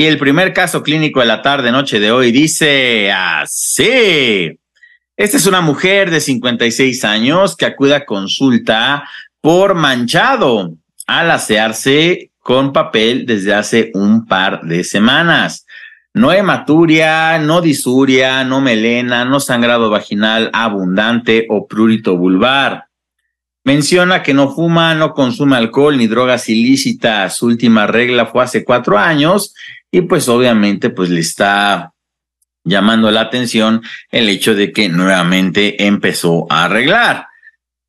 Y el primer caso clínico de la tarde-noche de hoy dice así. Esta es una mujer de 56 años que acude a consulta por manchado al asearse con papel desde hace un par de semanas. No hematuria, no disuria, no melena, no sangrado vaginal abundante o prurito vulvar. Menciona que no fuma, no consume alcohol ni drogas ilícitas. Su última regla fue hace cuatro años y pues obviamente pues le está llamando la atención el hecho de que nuevamente empezó a arreglar.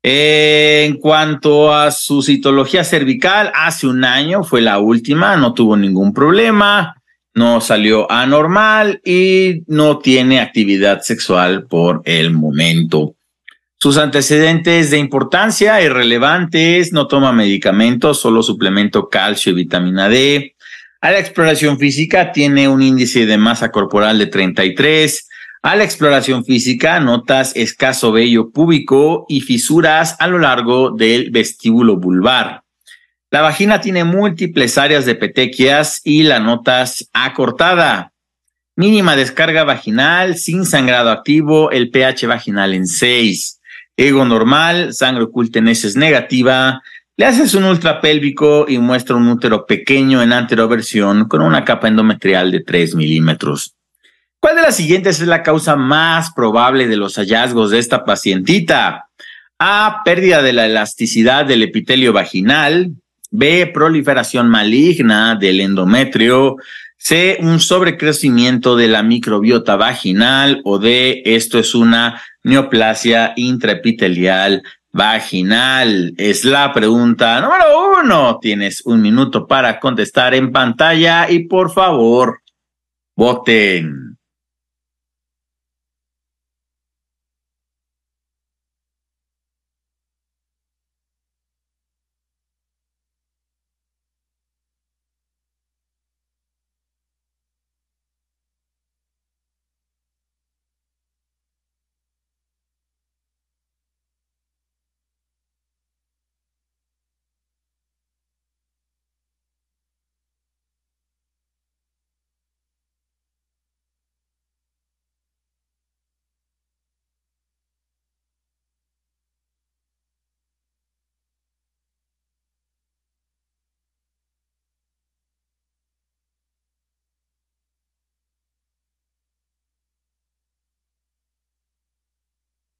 En cuanto a su citología cervical, hace un año fue la última, no tuvo ningún problema, no salió anormal y no tiene actividad sexual por el momento. Sus antecedentes de importancia irrelevantes, no toma medicamentos, solo suplemento calcio y vitamina D. A la exploración física tiene un índice de masa corporal de 33, a la exploración física notas escaso vello púbico y fisuras a lo largo del vestíbulo vulvar. La vagina tiene múltiples áreas de petequias y la notas acortada. Mínima descarga vaginal, sin sangrado activo, el pH vaginal en 6. Ego normal, sangre oculta en negativa. Le haces un ultrapélvico y muestra un útero pequeño en anteroversión con una capa endometrial de 3 milímetros. ¿Cuál de las siguientes es la causa más probable de los hallazgos de esta pacientita? A. Pérdida de la elasticidad del epitelio vaginal. B. Proliferación maligna del endometrio. C. Un sobrecrecimiento de la microbiota vaginal. O D. Esto es una neoplasia intraepitelial vaginal. Es la pregunta número uno. Tienes un minuto para contestar en pantalla y por favor, voten.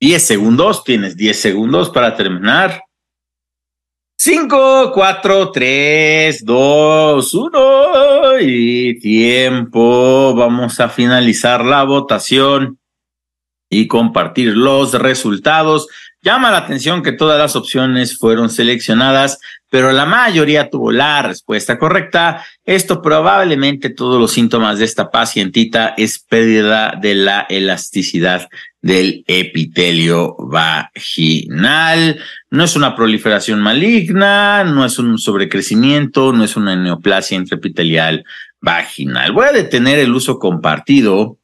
10 segundos, tienes 10 segundos para terminar. 5, 4, 3, 2, 1 y tiempo. Vamos a finalizar la votación y compartir los resultados. Llama la atención que todas las opciones fueron seleccionadas, pero la mayoría tuvo la respuesta correcta. Esto probablemente todos los síntomas de esta pacientita es pérdida de la elasticidad del epitelio vaginal. No es una proliferación maligna, no es un sobrecrecimiento, no es una neoplasia intraepitelial vaginal. Voy a detener el uso compartido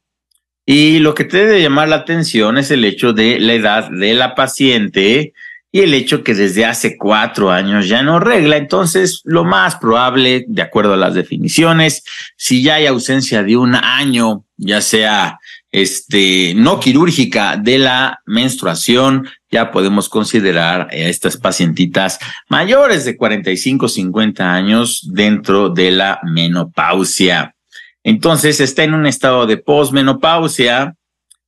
y lo que te debe llamar la atención es el hecho de la edad de la paciente y el hecho que desde hace cuatro años ya no regla. Entonces, lo más probable, de acuerdo a las definiciones, si ya hay ausencia de un año, ya sea este, no quirúrgica de la menstruación, ya podemos considerar a estas pacientitas mayores de 45, 50 años dentro de la menopausia. Entonces está en un estado de posmenopausia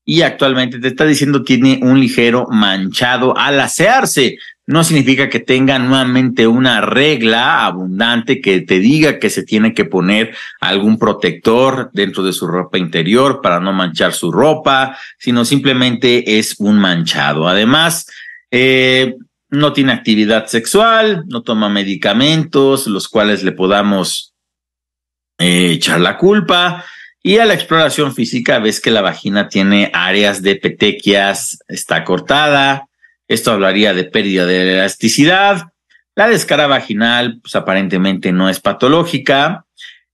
y actualmente te está diciendo tiene un ligero manchado al asearse no significa que tenga nuevamente una regla abundante que te diga que se tiene que poner algún protector dentro de su ropa interior para no manchar su ropa, sino simplemente es un manchado. Además, eh, no tiene actividad sexual, no toma medicamentos, los cuales le podamos echar la culpa. Y a la exploración física ves que la vagina tiene áreas de petequias, está cortada, esto hablaría de pérdida de elasticidad. La descara vaginal, pues aparentemente no es patológica.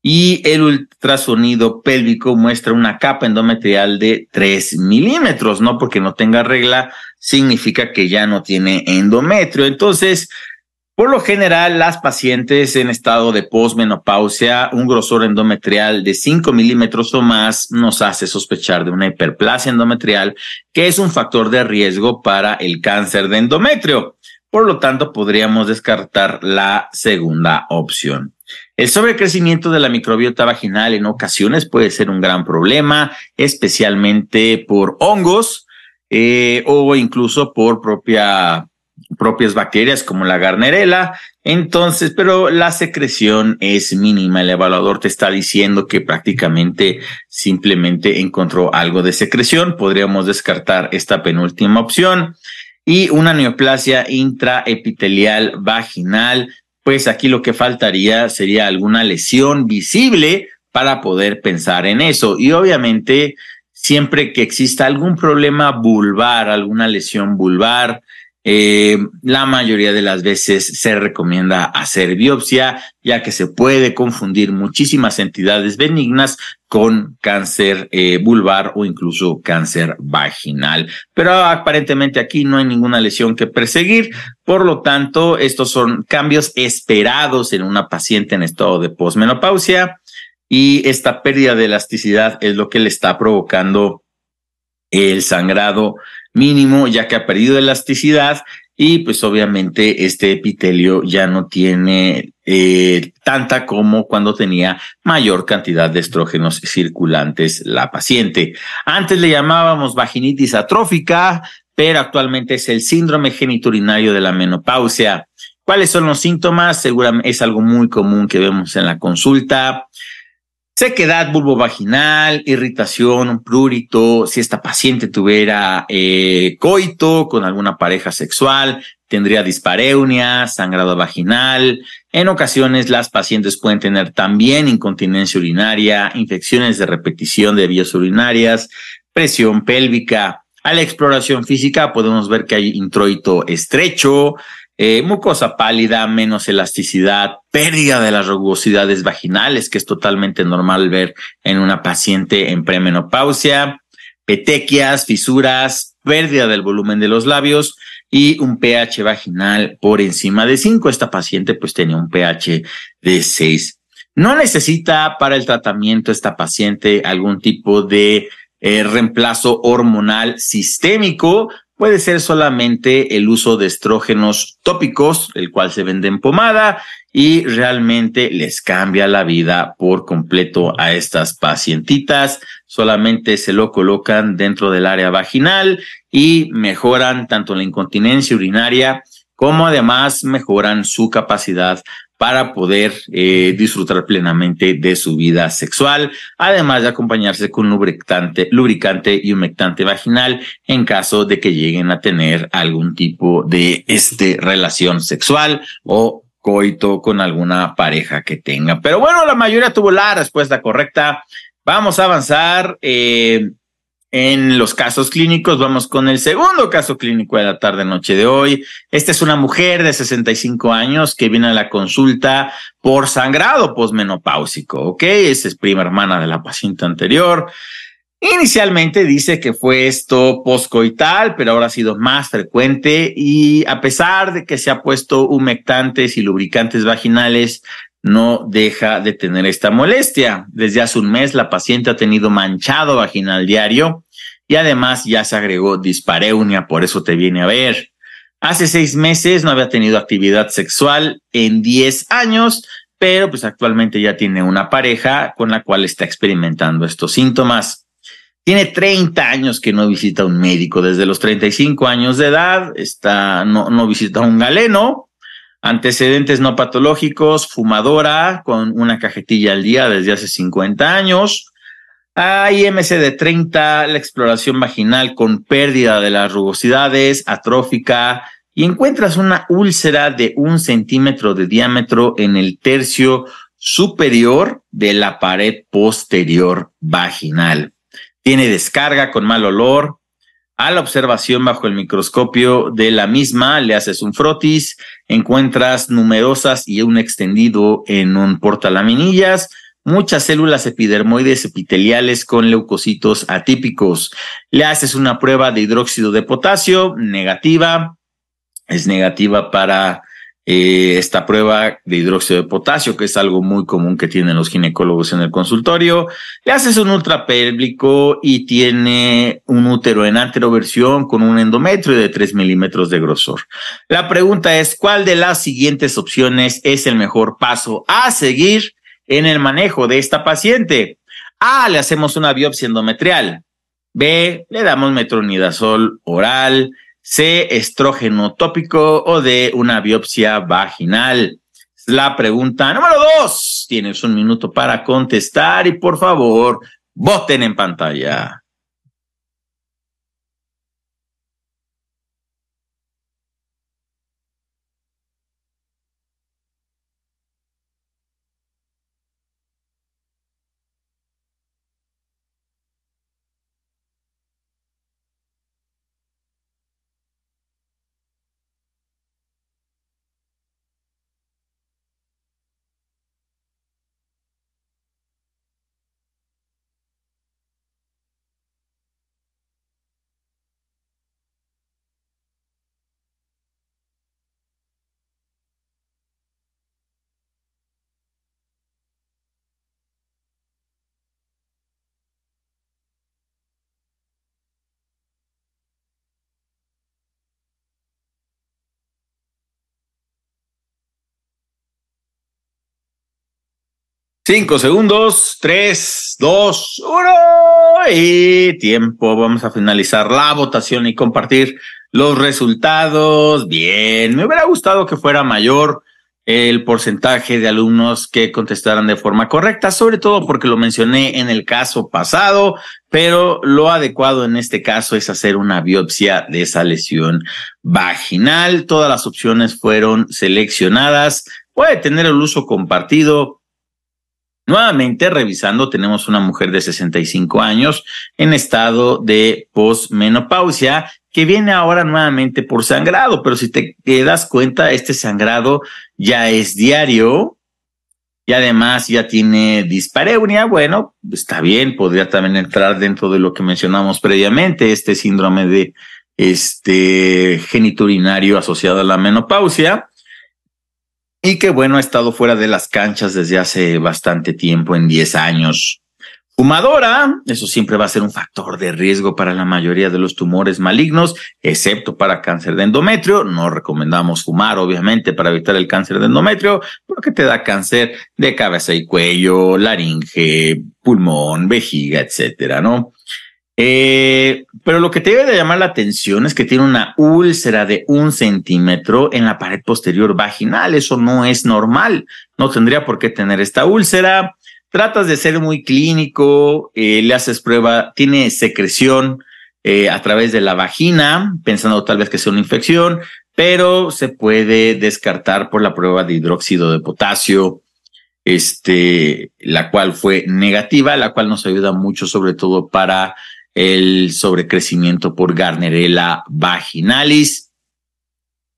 Y el ultrasonido pélvico muestra una capa endometrial de 3 milímetros, no porque no tenga regla, significa que ya no tiene endometrio. Entonces, Por lo general, las pacientes en estado de posmenopausia, un grosor endometrial de 5 milímetros o más nos hace sospechar de una hiperplasia endometrial, que es un factor de riesgo para el cáncer de endometrio. Por lo tanto, podríamos descartar la segunda opción. El sobrecrecimiento de la microbiota vaginal en ocasiones puede ser un gran problema, especialmente por hongos eh, o incluso por propia propias bacterias como la garnerela. Entonces, pero la secreción es mínima. El evaluador te está diciendo que prácticamente simplemente encontró algo de secreción. Podríamos descartar esta penúltima opción. Y una neoplasia intraepitelial vaginal. Pues aquí lo que faltaría sería alguna lesión visible para poder pensar en eso. Y obviamente, siempre que exista algún problema vulvar, alguna lesión vulvar, eh, la mayoría de las veces se recomienda hacer biopsia, ya que se puede confundir muchísimas entidades benignas con cáncer eh, vulvar o incluso cáncer vaginal. Pero aparentemente aquí no hay ninguna lesión que perseguir. Por lo tanto, estos son cambios esperados en una paciente en estado de posmenopausia y esta pérdida de elasticidad es lo que le está provocando el sangrado mínimo, ya que ha perdido elasticidad y pues obviamente este epitelio ya no tiene eh, tanta como cuando tenía mayor cantidad de estrógenos circulantes la paciente. Antes le llamábamos vaginitis atrófica, pero actualmente es el síndrome geniturinario de la menopausia. ¿Cuáles son los síntomas? Seguramente es algo muy común que vemos en la consulta sequedad vulvovaginal, irritación, prurito, si esta paciente tuviera eh, coito con alguna pareja sexual, tendría dispareunia, sangrado vaginal. En ocasiones las pacientes pueden tener también incontinencia urinaria, infecciones de repetición de vías urinarias, presión pélvica. A la exploración física podemos ver que hay introito estrecho, eh, mucosa pálida, menos elasticidad, pérdida de las rugosidades vaginales, que es totalmente normal ver en una paciente en premenopausia, petequias, fisuras, pérdida del volumen de los labios y un pH vaginal por encima de 5. Esta paciente pues tenía un pH de 6. No necesita para el tratamiento esta paciente algún tipo de eh, reemplazo hormonal sistémico, puede ser solamente el uso de estrógenos tópicos, el cual se vende en pomada y realmente les cambia la vida por completo a estas pacientitas. Solamente se lo colocan dentro del área vaginal y mejoran tanto la incontinencia urinaria como además mejoran su capacidad para poder eh, disfrutar plenamente de su vida sexual, además de acompañarse con lubricante, lubricante y humectante vaginal en caso de que lleguen a tener algún tipo de este, relación sexual o coito con alguna pareja que tenga. Pero bueno, la mayoría tuvo la respuesta correcta. Vamos a avanzar. Eh, en los casos clínicos, vamos con el segundo caso clínico de la tarde-noche de hoy. Esta es una mujer de 65 años que viene a la consulta por sangrado posmenopáusico, ¿ok? Esa es prima hermana de la paciente anterior. Inicialmente dice que fue esto poscoital, pero ahora ha sido más frecuente y a pesar de que se ha puesto humectantes y lubricantes vaginales, no deja de tener esta molestia. Desde hace un mes la paciente ha tenido manchado vaginal diario y además ya se agregó dispareunia, por eso te viene a ver. Hace seis meses no había tenido actividad sexual en diez años, pero pues actualmente ya tiene una pareja con la cual está experimentando estos síntomas. Tiene 30 años que no visita un médico. Desde los 35 años de edad está, no, no visita un galeno, Antecedentes no patológicos, fumadora con una cajetilla al día desde hace 50 años. Hay de 30, la exploración vaginal con pérdida de las rugosidades, atrófica, y encuentras una úlcera de un centímetro de diámetro en el tercio superior de la pared posterior vaginal. Tiene descarga con mal olor, a la observación bajo el microscopio de la misma, le haces un frotis, encuentras numerosas y un extendido en un portalaminillas, muchas células epidermoides epiteliales con leucocitos atípicos. Le haces una prueba de hidróxido de potasio negativa, es negativa para eh, esta prueba de hidróxido de potasio, que es algo muy común que tienen los ginecólogos en el consultorio. Le haces un ultrapélvico y tiene un útero en anteroversión con un endometrio de 3 milímetros de grosor. La pregunta es, ¿cuál de las siguientes opciones es el mejor paso a seguir en el manejo de esta paciente? A, le hacemos una biopsia endometrial. B, le damos metronidazol oral. C, estrógeno tópico o de una biopsia vaginal. La pregunta número dos. Tienes un minuto para contestar y por favor, voten en pantalla. Cinco segundos, tres, dos, uno y tiempo. Vamos a finalizar la votación y compartir los resultados. Bien, me hubiera gustado que fuera mayor el porcentaje de alumnos que contestaran de forma correcta, sobre todo porque lo mencioné en el caso pasado, pero lo adecuado en este caso es hacer una biopsia de esa lesión vaginal. Todas las opciones fueron seleccionadas. Puede tener el uso compartido, Nuevamente, revisando, tenemos una mujer de 65 años en estado de posmenopausia que viene ahora nuevamente por sangrado, pero si te, das cuenta, este sangrado ya es diario y además ya tiene dispareunia. Bueno, está bien, podría también entrar dentro de lo que mencionamos previamente, este síndrome de este geniturinario asociado a la menopausia y que bueno, ha estado fuera de las canchas desde hace bastante tiempo, en 10 años. Fumadora, eso siempre va a ser un factor de riesgo para la mayoría de los tumores malignos, excepto para cáncer de endometrio. No recomendamos fumar, obviamente, para evitar el cáncer de endometrio, porque te da cáncer de cabeza y cuello, laringe, pulmón, vejiga, etcétera, ¿no? Eh, pero lo que te debe de llamar la atención es que tiene una úlcera de un centímetro en la pared posterior vaginal. Eso no es normal. No tendría por qué tener esta úlcera. Tratas de ser muy clínico, eh, le haces prueba, tiene secreción eh, a través de la vagina, pensando tal vez que sea una infección, pero se puede descartar por la prueba de hidróxido de potasio, este, la cual fue negativa, la cual nos ayuda mucho, sobre todo para el sobrecrecimiento por Garnerella vaginalis.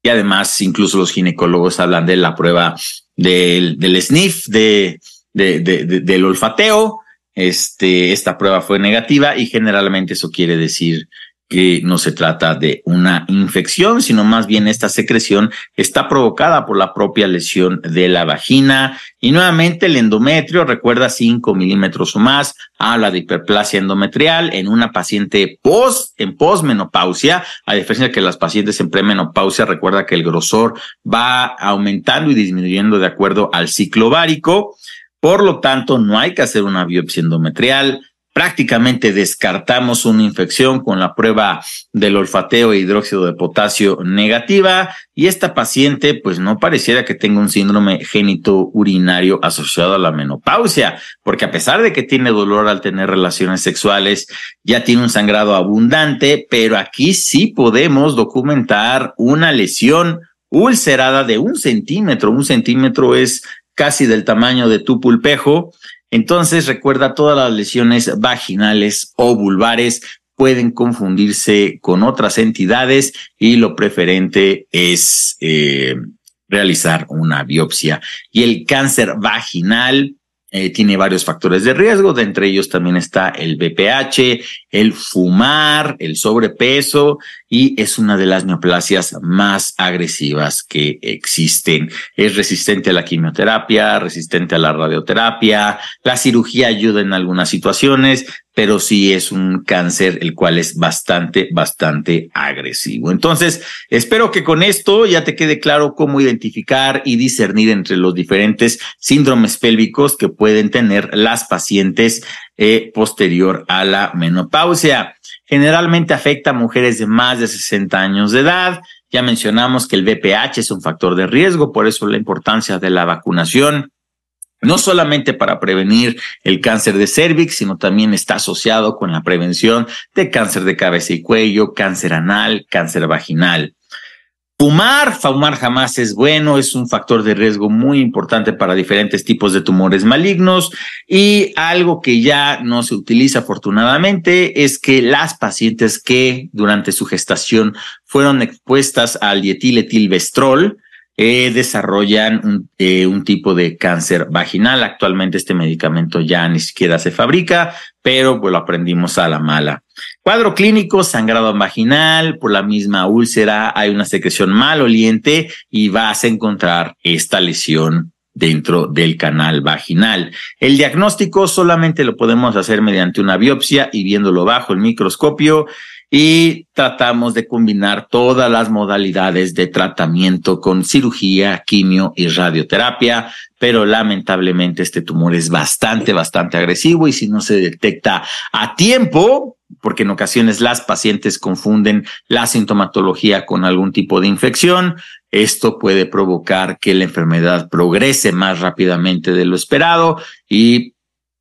Y además, incluso los ginecólogos hablan de la prueba del, del de, del olfateo. Este, esta prueba fue negativa y generalmente eso quiere decir que no se trata de una infección, sino más bien esta secreción está provocada por la propia lesión de la vagina. Y nuevamente el endometrio, recuerda 5 milímetros o más, habla de hiperplasia endometrial en una paciente post, en posmenopausia, a diferencia de que las pacientes en premenopausia, recuerda que el grosor va aumentando y disminuyendo de acuerdo al ciclo várico. Por lo tanto, no hay que hacer una biopsia endometrial prácticamente descartamos una infección con la prueba del olfateo e hidróxido de potasio negativa y esta paciente pues no pareciera que tenga un síndrome génito urinario asociado a la menopausia, porque a pesar de que tiene dolor al tener relaciones sexuales, ya tiene un sangrado abundante, pero aquí sí podemos documentar una lesión ulcerada de un centímetro. Un centímetro es casi del tamaño de tu pulpejo entonces recuerda todas las lesiones vaginales o vulvares pueden confundirse con otras entidades y lo preferente es eh, realizar una biopsia. Y el cáncer vaginal eh, tiene varios factores de riesgo, de entre ellos también está el BPH, el fumar, el sobrepeso y es una de las neoplasias más agresivas que existen. Es resistente a la quimioterapia, resistente a la radioterapia, la cirugía ayuda en algunas situaciones, pero sí es un cáncer el cual es bastante, bastante agresivo. Entonces, espero que con esto ya te quede claro cómo identificar y discernir entre los diferentes síndromes pélvicos que pueden tener las pacientes eh, posterior a la menopausia. Generalmente afecta a mujeres de más de 60 años de edad. Ya mencionamos que el VPH es un factor de riesgo, por eso la importancia de la vacunación no solamente para prevenir el cáncer de cervix, sino también está asociado con la prevención de cáncer de cabeza y cuello, cáncer anal, cáncer vaginal. Fumar, fumar jamás es bueno, es un factor de riesgo muy importante para diferentes tipos de tumores malignos y algo que ya no se utiliza afortunadamente es que las pacientes que durante su gestación fueron expuestas al dietiletilvestrol, desarrollan un, eh, un, tipo de cáncer vaginal. Actualmente este medicamento ya ni siquiera se fabrica, pero pues lo aprendimos a la mala. Cuadro clínico, sangrado vaginal, por la misma úlcera hay una secreción maloliente y vas a encontrar esta lesión dentro del canal vaginal. El diagnóstico solamente lo podemos hacer mediante una biopsia y viéndolo bajo el microscopio y tratamos de combinar todas las modalidades de tratamiento con cirugía, quimio y radioterapia, pero lamentablemente este tumor es bastante, bastante agresivo y si no se detecta a tiempo, porque en ocasiones las pacientes confunden la sintomatología con algún tipo de infección, esto puede provocar que la enfermedad progrese más rápidamente de lo esperado y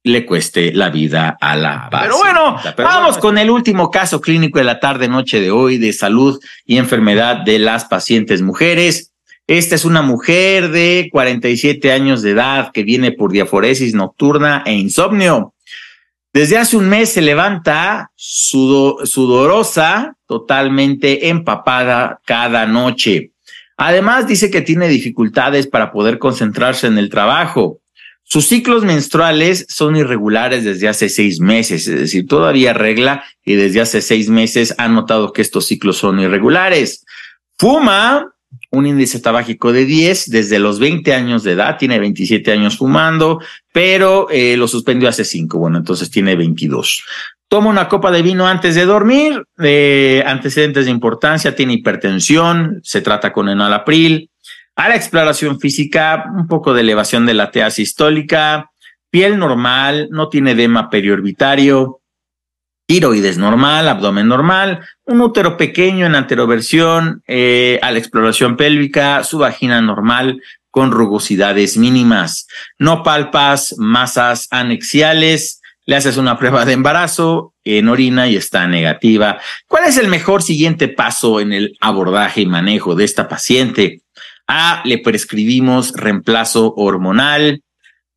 le cueste la vida a la base. Pero bueno, vamos con el último caso clínico de la tarde-noche de hoy de salud y enfermedad de las pacientes mujeres. Esta es una mujer de 47 años de edad que viene por diaforesis nocturna e insomnio. Desde hace un mes se levanta sudorosa, totalmente empapada cada noche. Además dice que tiene dificultades para poder concentrarse en el trabajo. Sus ciclos menstruales son irregulares desde hace seis meses, es decir, todavía regla y desde hace seis meses ha notado que estos ciclos son irregulares. Fuma un índice tabáquico de 10 desde los 20 años de edad, tiene 27 años fumando, pero eh, lo suspendió hace cinco, bueno, entonces tiene 22. Toma una copa de vino antes de dormir, eh, antecedentes de importancia, tiene hipertensión, se trata con enalapril, a la exploración física, un poco de elevación de la TA sistólica, piel normal, no tiene edema periorbitario, tiroides normal, abdomen normal, un útero pequeño en anteroversión, eh, a la exploración pélvica, su vagina normal con rugosidades mínimas, no palpas masas anexiales, le haces una prueba de embarazo en orina y está negativa. ¿Cuál es el mejor siguiente paso en el abordaje y manejo de esta paciente? A, le prescribimos reemplazo hormonal.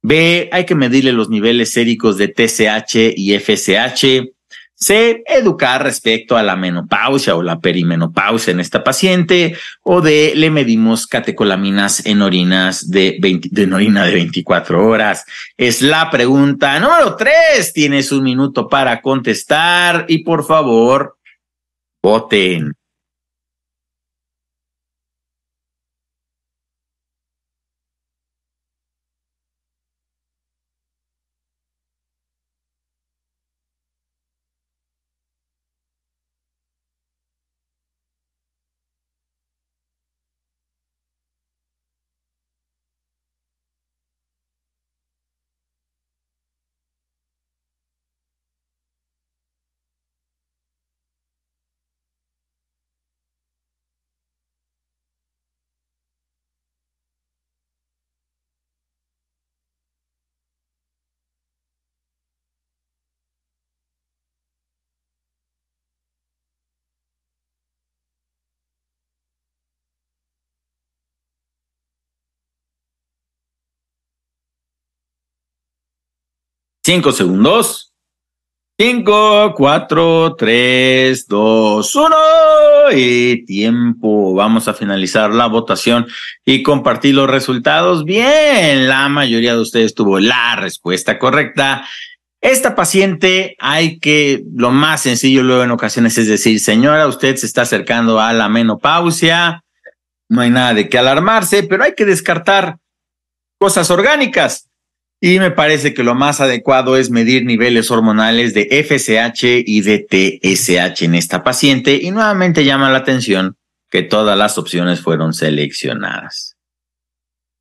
B, hay que medirle los niveles séricos de TSH y FSH. C, educar respecto a la menopausia o la perimenopausia en esta paciente. O D, le medimos catecolaminas en orinas de, 20, de orina de 24 horas. Es la pregunta número tres. Tienes un minuto para contestar y por favor, voten. Cinco segundos. 5, 4, 3, 2, 1 y tiempo. Vamos a finalizar la votación y compartir los resultados. Bien, la mayoría de ustedes tuvo la respuesta correcta. Esta paciente hay que, lo más sencillo luego en ocasiones es decir, señora, usted se está acercando a la menopausia, no hay nada de qué alarmarse, pero hay que descartar cosas orgánicas. Y me parece que lo más adecuado es medir niveles hormonales de FSH y de TSH en esta paciente y nuevamente llama la atención que todas las opciones fueron seleccionadas.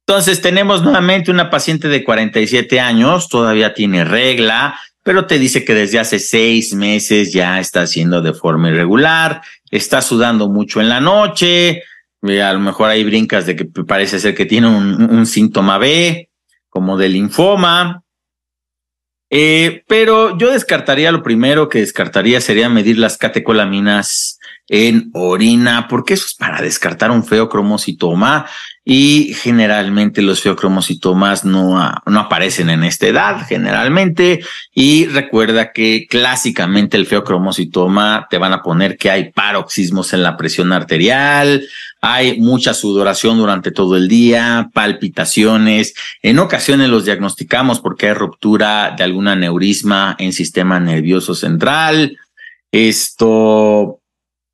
Entonces tenemos nuevamente una paciente de 47 años, todavía tiene regla, pero te dice que desde hace seis meses ya está haciendo de forma irregular, está sudando mucho en la noche, a lo mejor hay brincas de que parece ser que tiene un, un síntoma B, como de linfoma. Eh, pero yo descartaría, lo primero que descartaría sería medir las catecolaminas en orina, porque eso es para descartar un feocromocitoma y generalmente los feocromocitomas no, no aparecen en esta edad, generalmente. Y recuerda que clásicamente el feocromocitoma te van a poner que hay paroxismos en la presión arterial, hay mucha sudoración durante todo el día, palpitaciones. En ocasiones los diagnosticamos porque hay ruptura de alguna neurisma en sistema nervioso central. Esto,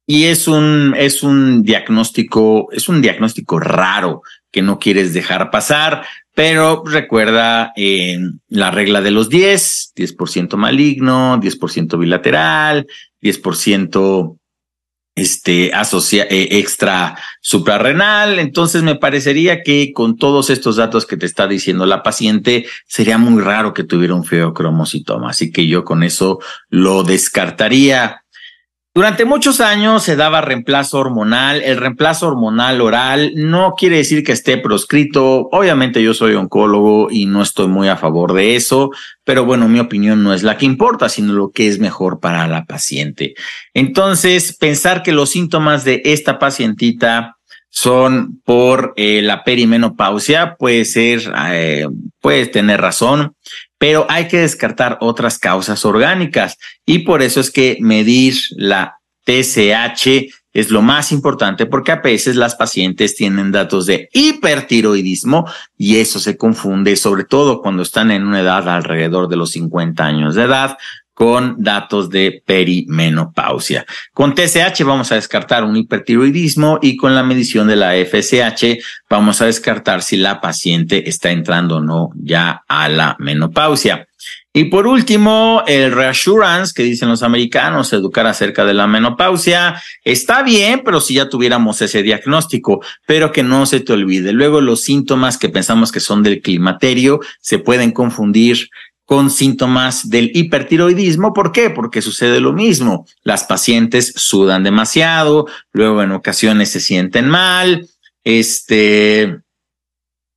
y es un, es un diagnóstico, es un diagnóstico raro que no quieres dejar pasar, pero recuerda la regla de los 10, 10% maligno, 10% bilateral, 10% este, asocia, eh, extra suprarrenal. Entonces me parecería que con todos estos datos que te está diciendo la paciente, sería muy raro que tuviera un feocromocitoma. Así que yo con eso lo descartaría. Durante muchos años se daba reemplazo hormonal. El reemplazo hormonal oral no quiere decir que esté proscrito. Obviamente yo soy oncólogo y no estoy muy a favor de eso, pero bueno, mi opinión no es la que importa, sino lo que es mejor para la paciente. Entonces, pensar que los síntomas de esta pacientita son por eh, la perimenopausia puede ser, eh, puede tener razón pero hay que descartar otras causas orgánicas. Y por eso es que medir la TSH es lo más importante porque a veces las pacientes tienen datos de hipertiroidismo y eso se confunde sobre todo cuando están en una edad alrededor de los 50 años de edad con datos de perimenopausia. Con TSH vamos a descartar un hipertiroidismo y con la medición de la FSH vamos a descartar si la paciente está entrando o no ya a la menopausia. Y por último, el reassurance que dicen los americanos, educar acerca de la menopausia, está bien, pero si ya tuviéramos ese diagnóstico, pero que no se te olvide. Luego los síntomas que pensamos que son del climaterio se pueden confundir con síntomas del hipertiroidismo. ¿Por qué? Porque sucede lo mismo. Las pacientes sudan demasiado, luego en ocasiones se sienten mal, este,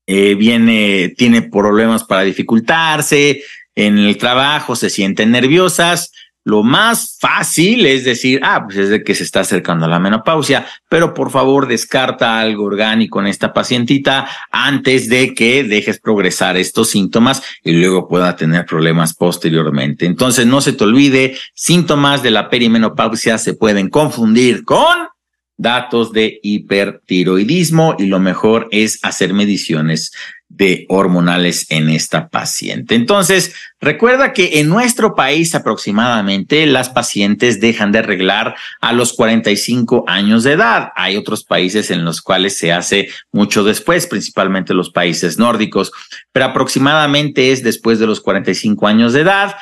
eh, viene, tiene problemas para dificultarse, en el trabajo se sienten nerviosas lo más fácil es decir, ah, pues es de que se está acercando a la menopausia, pero por favor descarta algo orgánico en esta pacientita antes de que dejes progresar estos síntomas y luego pueda tener problemas posteriormente. Entonces no se te olvide, síntomas de la perimenopausia se pueden confundir con datos de hipertiroidismo y lo mejor es hacer mediciones de hormonales en esta paciente. Entonces, recuerda que en nuestro país aproximadamente las pacientes dejan de arreglar a los 45 años de edad. Hay otros países en los cuales se hace mucho después, principalmente los países nórdicos, pero aproximadamente es después de los 45 años de edad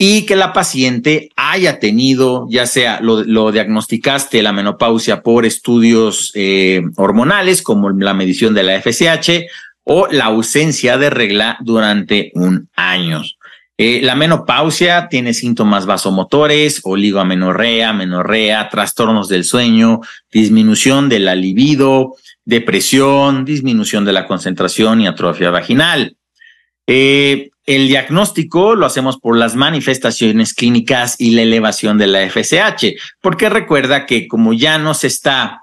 y que la paciente haya tenido, ya sea lo, diagnosticaste la menopausia por estudios eh, hormonales como la medición de la FSH o la ausencia de regla durante un año. Eh, la menopausia tiene síntomas vasomotores, oligoamenorrea, menorrea, trastornos del sueño, disminución de la libido, depresión, disminución de la concentración y atrofia vaginal. Eh, el diagnóstico lo hacemos por las manifestaciones clínicas y la elevación de la FSH, porque recuerda que como ya no se está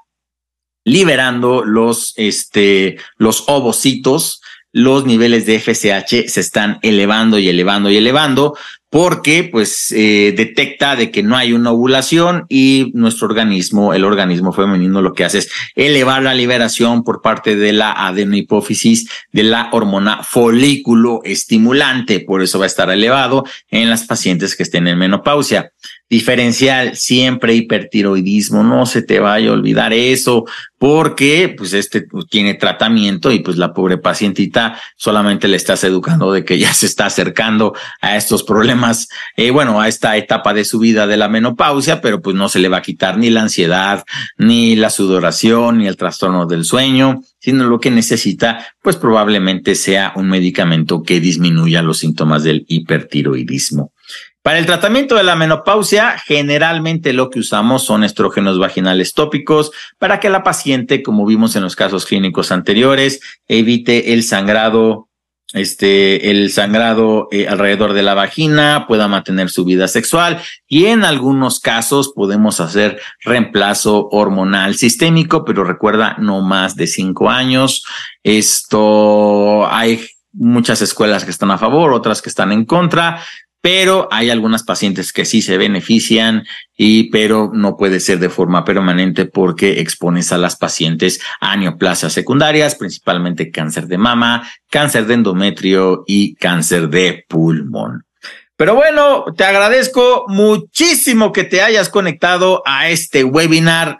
liberando los, este, los ovocitos, los niveles de FSH se están elevando y elevando y elevando, porque pues eh, detecta de que no hay una ovulación y nuestro organismo, el organismo femenino lo que hace es elevar la liberación por parte de la adenohipófisis de la hormona folículo estimulante, por eso va a estar elevado en las pacientes que estén en menopausia diferencial, siempre hipertiroidismo, no se te vaya a olvidar eso, porque pues este pues, tiene tratamiento y pues la pobre pacientita solamente le estás educando de que ya se está acercando a estos problemas, eh, bueno, a esta etapa de su vida de la menopausia, pero pues no se le va a quitar ni la ansiedad, ni la sudoración, ni el trastorno del sueño, sino lo que necesita, pues probablemente sea un medicamento que disminuya los síntomas del hipertiroidismo. Para el tratamiento de la menopausia, generalmente lo que usamos son estrógenos vaginales tópicos para que la paciente, como vimos en los casos clínicos anteriores, evite el sangrado, este, el sangrado eh, alrededor de la vagina, pueda mantener su vida sexual y en algunos casos podemos hacer reemplazo hormonal sistémico, pero recuerda no más de cinco años. Esto hay muchas escuelas que están a favor, otras que están en contra pero hay algunas pacientes que sí se benefician y pero no puede ser de forma permanente porque expones a las pacientes a neoplasias secundarias, principalmente cáncer de mama, cáncer de endometrio y cáncer de pulmón. Pero bueno, te agradezco muchísimo que te hayas conectado a este webinar